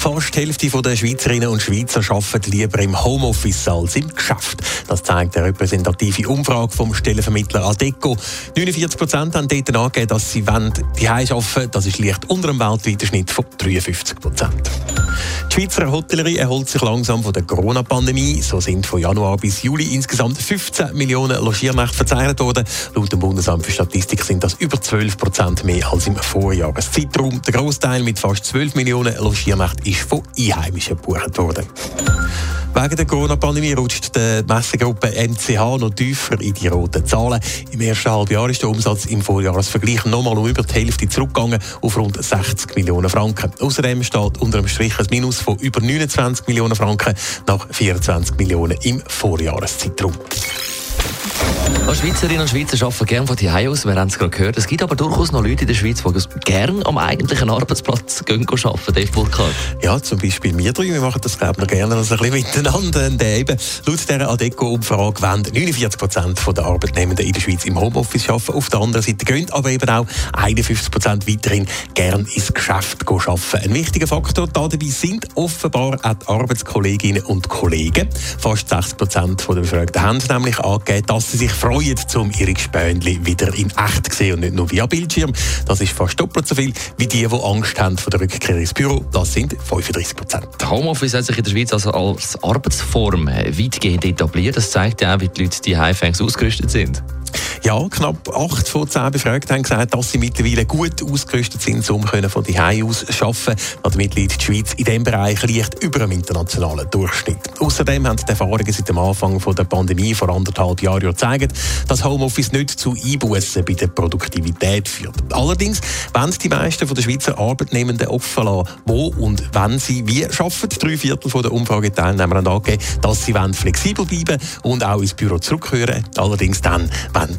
Fast die Hälfte der Schweizerinnen und Schweizer arbeiten lieber im Homeoffice als im Geschäft. Das zeigt eine repräsentative Umfrage vom Stellenvermittler Adeco. 49 Prozent haben dort angegeben, dass sie die arbeiten Das ist leicht unter dem weltweiten Schnitt von 53 Prozent. Die Schweizer Hotellerie erholt sich langsam von der Corona-Pandemie. So sind von Januar bis Juli insgesamt 15 Millionen Logiernächte verzeichnet worden. Laut dem Bundesamt für Statistik sind das über 12 Prozent mehr als im Vorjahreszeitraum. Der Großteil mit fast 12 Millionen Logiernächten ist von Einheimischen gebucht worden. Wegen der Corona-Pandemie rutscht die Messegruppe MCH noch tiefer in die roten Zahlen. Im ersten Halbjahr ist der Umsatz im Vorjahresvergleich nochmal um über die Hälfte zurückgegangen auf rund 60 Millionen Franken. Außerdem steht unter dem Strich ein Minus von über 29 Millionen Franken nach 24 Millionen im Vorjahreszeitraum. Als Schweizerinnen und Schweizer arbeiten gerne von hier aus, wir haben es gerade gehört. Es gibt aber durchaus noch Leute in der Schweiz, die gerne am eigentlichen Arbeitsplatz gehen arbeiten, Dave Burkhardt. Ja, zum Beispiel wir drei, wir machen das glaube ich gerne also ein bisschen miteinander. Und eben, laut dieser Adeco-Umfrage wollen 49 Prozent der Arbeitnehmenden in der Schweiz im Homeoffice arbeiten. Auf der anderen Seite gehen aber eben auch 51 Prozent weiterhin gerne ins Geschäft arbeiten. Ein wichtiger Faktor dabei sind offenbar auch die Arbeitskolleginnen und Kollegen. Fast 60 Prozent der Befragten haben nämlich angegeben, dass sie sich freuen, um ihre Gespönli wieder in echt zu sehen und nicht nur via Bildschirm. Das ist fast doppelt so viel wie die, die Angst haben vor der Rückkehr ins Büro. Das sind 35 Prozent. Homeoffice hat sich in der Schweiz also als Arbeitsform weitgehend etabliert. Das zeigt ja auch, wie die Leute die Heimfängs ausgerüstet sind. Ja, knapp 8 von 10 Befragten haben gesagt, dass sie mittlerweile gut ausgerüstet sind, um von die aus arbeiten. Damit liegt die Schweiz in diesem Bereich leicht über dem internationalen Durchschnitt. Außerdem haben die Erfahrungen seit dem Anfang der Pandemie vor anderthalb Jahren gezeigt, dass Homeoffice nicht zu Einbußen bei der Produktivität führt. Allerdings wollen die meisten der Schweizer Arbeitnehmenden offen lassen, wo und wenn sie wie arbeiten. Drei Viertel der Umfrageteilnehmer haben angegeben, dass sie flexibel bleiben und auch ins Büro zurückkehren. Allerdings dann, wenn